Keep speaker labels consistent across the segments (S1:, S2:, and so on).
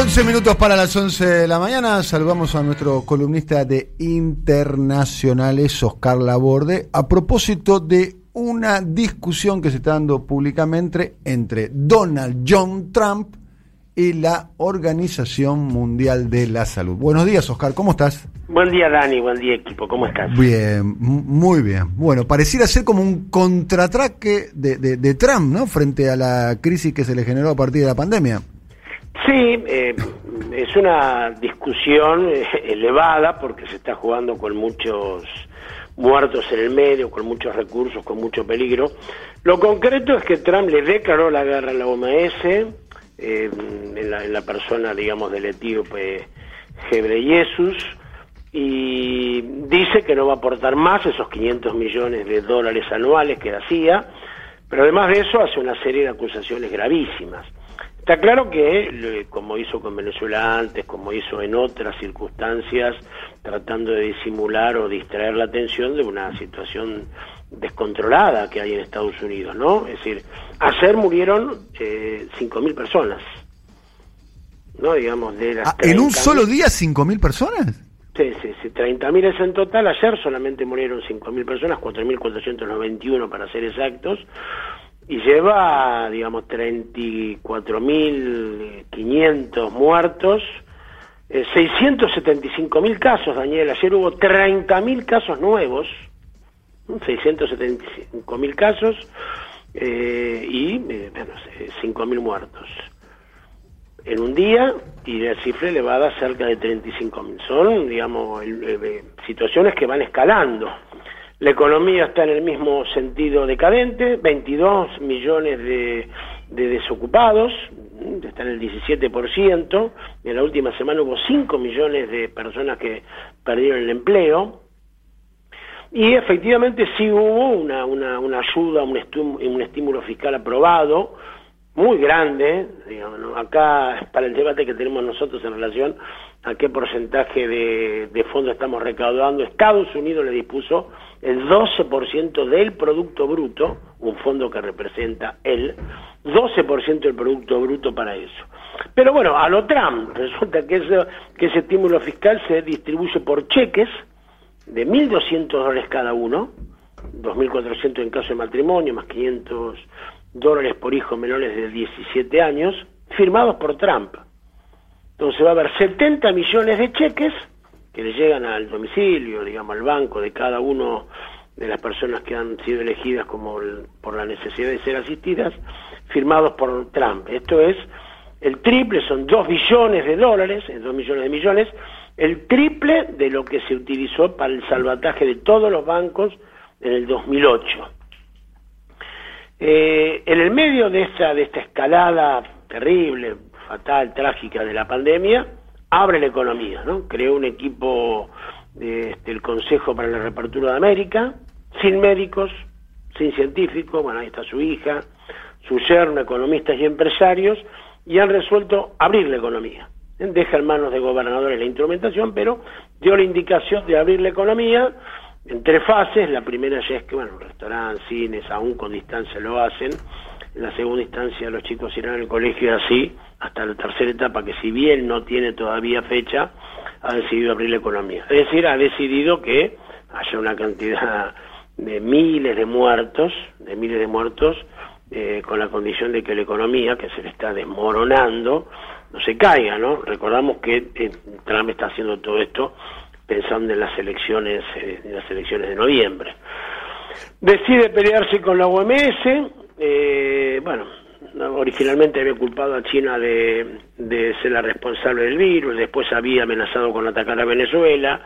S1: 11 minutos para las 11 de la mañana. Saludamos a nuestro columnista de internacionales, Oscar Laborde, a propósito de una discusión que se está dando públicamente entre Donald John Trump y la Organización Mundial de la Salud. Buenos días, Oscar, ¿cómo estás?
S2: Buen día, Dani, buen día, equipo, ¿cómo estás?
S1: Bien, muy bien. Bueno, pareciera ser como un contratraque de, de Trump, ¿no? Frente a la crisis que se le generó a partir de la pandemia.
S2: Sí, eh, es una discusión eh, elevada porque se está jugando con muchos muertos en el medio, con muchos recursos, con mucho peligro. Lo concreto es que Trump le declaró la guerra a la OMS, eh, en, la, en, la, persona, digamos, del etíope Gebreyesus, y dice que no va a aportar más esos 500 millones de dólares anuales que hacía, pero además de eso hace una serie de acusaciones gravísimas. Está claro que, como hizo con Venezuela antes, como hizo en otras circunstancias, tratando de disimular o distraer la atención de una situación descontrolada que hay en Estados Unidos, ¿no? Es decir, ayer murieron eh, 5.000 personas, ¿no? Digamos, de las
S1: ah, ¿En un solo día 5.000 personas?
S2: Sí, sí, sí, 30.000 es en total. Ayer solamente murieron 5.000 personas, 4.491 para ser exactos y lleva, digamos, 34.500 muertos, eh, 675.000 casos, Daniel. Ayer hubo 30.000 casos nuevos, 675.000 casos eh, y eh, bueno, 5.000 muertos en un día y la cifra elevada cerca de 35.000. Son, digamos, eh, situaciones que van escalando. La economía está en el mismo sentido decadente, 22 millones de, desocupados, está en el 17%, en la última semana hubo 5 millones de personas que perdieron el empleo, y efectivamente sí hubo una, una, una ayuda, un, un estímulo fiscal aprobado, muy grande, digamos, acá para el debate que tenemos nosotros en relación a qué porcentaje de, de fondos estamos recaudando, Estados Unidos le dispuso el 12% del Producto Bruto, un fondo que representa el 12% del Producto Bruto para eso. Pero bueno, a lo Trump, resulta que, eso, que ese estímulo fiscal se distribuye por cheques de 1.200 dólares cada uno, 2.400 en caso de matrimonio, más 500 dólares por hijo menores de 17 años, firmados por Trump. Entonces va a haber 70 millones de cheques que le llegan al domicilio, digamos, al banco de cada uno de las personas que han sido elegidas como por la necesidad de ser asistidas, firmados por Trump. Esto es el triple, son 2 billones de dólares, 2 millones de millones, el triple de lo que se utilizó para el salvataje de todos los bancos en el 2008. Eh, en el medio de esta, de esta escalada terrible, fatal, trágica de la pandemia, abre la economía, ¿no? Creó un equipo del este, Consejo para la Reapertura de América, sin médicos, sin científicos, bueno, ahí está su hija, su yerno, economistas y empresarios, y han resuelto abrir la economía. Deja en manos de gobernadores la instrumentación, pero dio la indicación de abrir la economía en tres fases. La primera ya es que, bueno, restaurantes, cines, aún con distancia lo hacen. En la segunda instancia los chicos irán al colegio así, hasta la tercera etapa, que si bien no tiene todavía fecha, ha decidido abrir la economía. Es decir, ha decidido que haya una cantidad de miles de muertos, de miles de muertos, eh, con la condición de que la economía, que se le está desmoronando, no se caiga, ¿no? Recordamos que eh, Trump está haciendo todo esto pensando en las elecciones, eh, las elecciones de noviembre. Decide pelearse con la OMS, bueno, originalmente había culpado a China de, ser la responsable del virus, después había amenazado con atacar a Venezuela,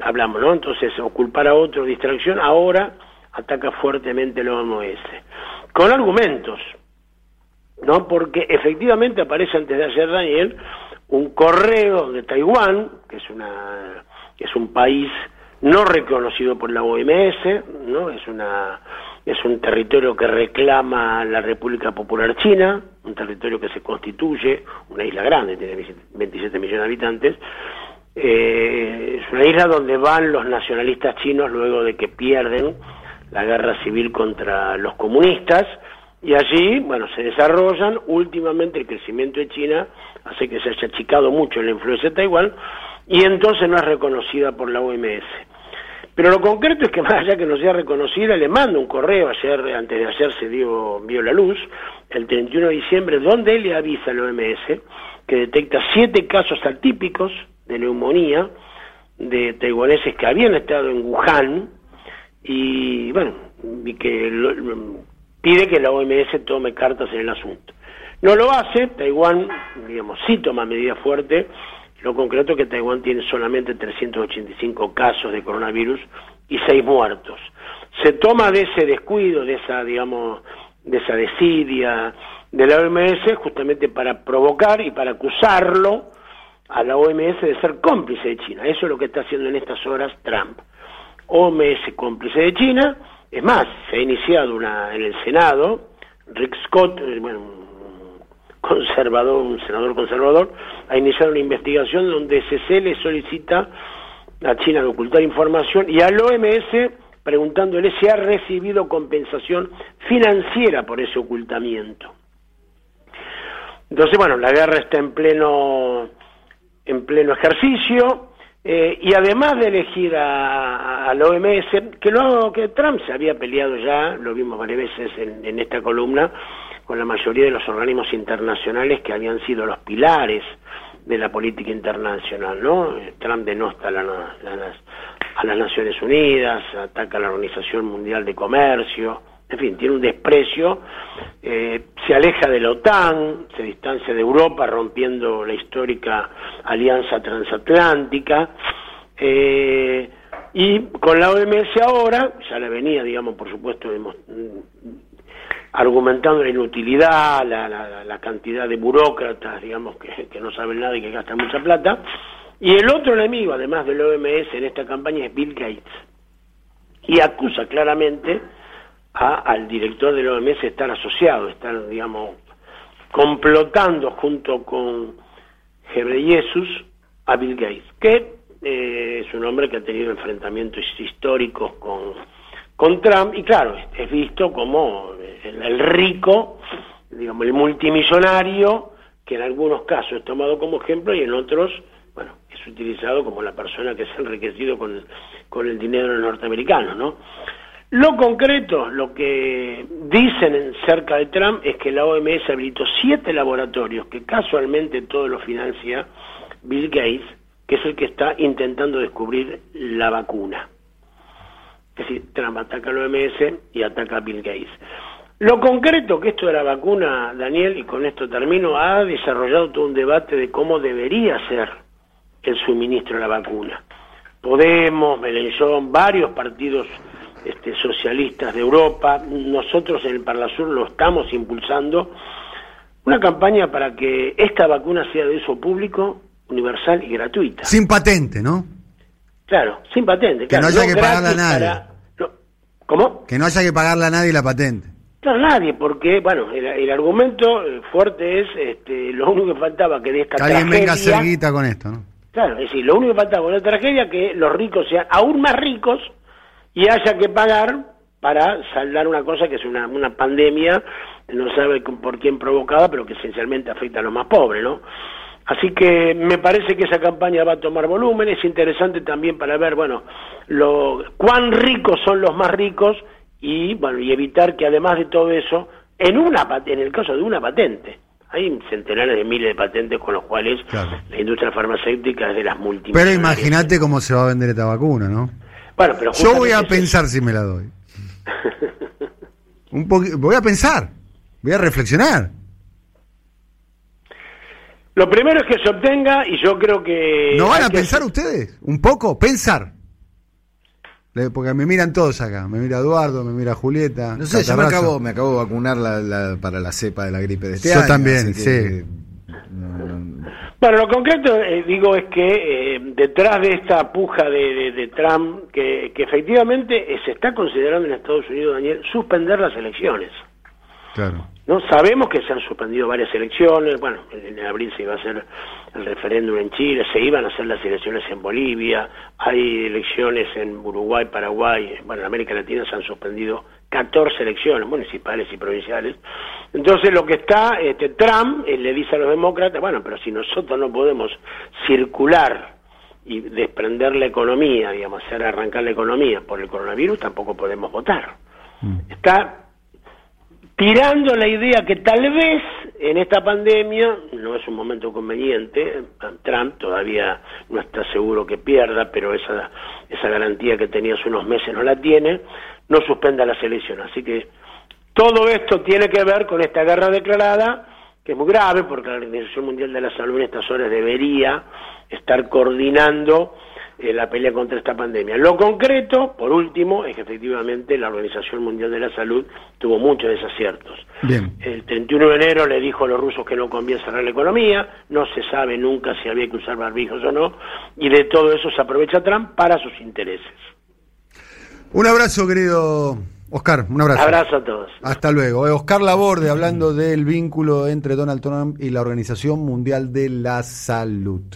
S2: hablamos, ¿no? Entonces, o culpar a otro, distracción, ahora ataca fuertemente la OMS, con argumentos, ¿no? Porque efectivamente aparece antes de ayer, Daniel, un correo de Taiwán, que es una que es un país no reconocido por la OMS, ¿no? Es una es un territorio que reclama la República Popular China, un territorio que se constituye, una isla grande, tiene 27 millones de habitantes, eh, es una isla donde van los nacionalistas chinos luego de que pierden la guerra civil contra los comunistas, Y allí, bueno, se desarrollan. Últimamente el crecimiento de China hace que se haya achicado mucho la influencia de Taiwán y entonces no es reconocida por la OMS. Pero lo concreto es que más allá que no sea reconocida, le mando un correo, ayer, antes de ayer se dio, vio la luz, el 31 de diciembre, donde le avisa a la OMS que detecta siete casos atípicos de neumonía de taiwaneses que habían estado en Wuhan y bueno, y que pide que la OMS tome cartas en el asunto. No lo hace, Taiwán, digamos, sí toma medidas fuertes, lo concreto es que Taiwán tiene solamente 385 casos de coronavirus y 6 muertos. Se toma de ese descuido, de esa, digamos, de esa desidia de la OMS justamente para provocar y para acusarlo a la OMS de ser cómplice de China. Eso es lo que está haciendo en estas horas Trump. OMS cómplice de China. Es más, se ha iniciado una en el Senado, Rick Scott, eh, bueno, conservador, un senador conservador, ha iniciado una investigación donde se le solicita a China de ocultar información y al OMS preguntándole si ha recibido compensación financiera por ese ocultamiento. Entonces, bueno, la guerra está en pleno en pleno ejercicio eh, y además de elegir a, la OMS, que, lo, que Trump se había peleado ya, lo vimos varias veces en, esta columna, con la mayoría de los organismos internacionales que habían sido los pilares de la política internacional, ¿no? Trump denosta a, las Naciones Unidas, ataca a la Organización Mundial de Comercio, en fin, tiene un desprecio, eh, se aleja de la OTAN, se distancia de Europa, rompiendo la histórica alianza transatlántica, eh, y con la OMS ahora, ya la venía, digamos, por supuesto, mm, argumentando la inutilidad, la, cantidad de burócratas, digamos, que, que no saben nada y que gastan mucha plata, y el otro enemigo, además del OMS en esta campaña, es Bill Gates, y acusa claramente al director de la OMS estar asociado, estar, digamos, complotando junto con Jesús a Bill Gates, que eh, es un hombre que ha tenido enfrentamientos históricos con, con Trump, y claro, es visto como el, rico, digamos, el multimillonario, que en algunos casos es tomado como ejemplo y en otros, bueno, es utilizado como la persona que se ha enriquecido con, con el dinero norteamericano, ¿no? Lo concreto, lo que dicen cerca de Trump es que la OMS habilitó siete laboratorios que casualmente todo lo financia Bill Gates, que es el que está intentando descubrir la vacuna. Es decir, Trump ataca a la OMS y ataca a Bill Gates. Lo concreto que esto de la vacuna, Daniel, y con esto termino, ha desarrollado todo un debate de cómo debería ser el suministro de la vacuna. Podemos, Melenchón, varios partidos este, socialistas de Europa, nosotros en el Parlasur lo estamos impulsando, una campaña para que esta vacuna sea de uso público, universal y gratuita.
S1: Sin patente, ¿no?
S2: Claro, sin patente.
S1: Que no haya que pagarla a nadie.
S2: ¿Cómo?
S1: Que no haya que pagarle a nadie la patente.
S2: Claro, nadie, porque, bueno, el, argumento fuerte es, este, lo único que faltaba que de esta
S1: que alguien venga a con esto, ¿no?
S2: Claro, es decir, lo único que faltaba con esta tragedia que los ricos sean aún más ricos y haya que pagar para saldar una cosa que es una, una pandemia, no sabe por quién provocada, pero que esencialmente afecta a los más pobres, ¿no? Así que me parece que esa campaña va a tomar volumen, es interesante también para ver, bueno, lo, cuán ricos son los más ricos y, bueno, y evitar que además de todo eso, en, una, en el caso de una patente, hay centenares de miles de patentes con los cuales la industria farmacéutica es de las múltiples.
S1: Pero imagínate cómo se va a vender esta vacuna, ¿no?
S2: Bueno, pero
S1: Yo voy a pensar si me la doy. Un voy a pensar, voy a reflexionar.
S2: Lo primero es que se obtenga y yo creo que...
S1: ¿No van a pensar ustedes? Un poco, pensar. Porque me miran todos acá. Me mira Eduardo, me mira Julieta.
S3: No sé, yo me acabo, me acabo de vacunar la, para la cepa de la gripe de este
S1: yo también, sí.
S2: Bueno, lo concreto, eh, digo, es que eh, detrás de esta puja de, Trump, que, efectivamente eh, se está considerando en Estados Unidos, Daniel, suspender las elecciones.
S1: Claro.
S2: ¿No? Sabemos que se han suspendido varias elecciones, bueno, en, abril se iba a hacer el referéndum en Chile, se iban a hacer las elecciones en Bolivia, hay elecciones en Uruguay, Paraguay, bueno, en América Latina se han suspendido 14 elecciones municipales y provinciales. Entonces lo que está, este, Trump eh, le dice a los demócratas, bueno, pero si nosotros no podemos circular y desprender la economía, digamos, hacer arrancar la economía por el coronavirus, tampoco podemos votar. Mm. Está tirando la idea que tal vez en esta pandemia no es un momento conveniente, Trump todavía no está seguro que pierda, pero esa, esa garantía que tenía hace unos meses no la tiene, no suspenda la selección. Así que todo esto tiene que ver con esta guerra declarada, que es muy grave, porque la Organización Mundial de la Salud en estas horas debería estar coordinando eh, la pelea contra esta pandemia. Lo concreto, por último, es que efectivamente la Organización Mundial de la Salud tuvo muchos desaciertos. El 31 de enero le dijo a los rusos que no conviene cerrar la economía, no se sabe nunca si había que usar barbijos o no, y de todo eso se aprovecha Trump para sus intereses.
S1: Un abrazo, querido Oscar, un abrazo.
S2: Abrazo a todos.
S1: Hasta luego. Eh, Oscar Laborde hablando del vínculo entre Donald Trump y la Organización Mundial de la Salud.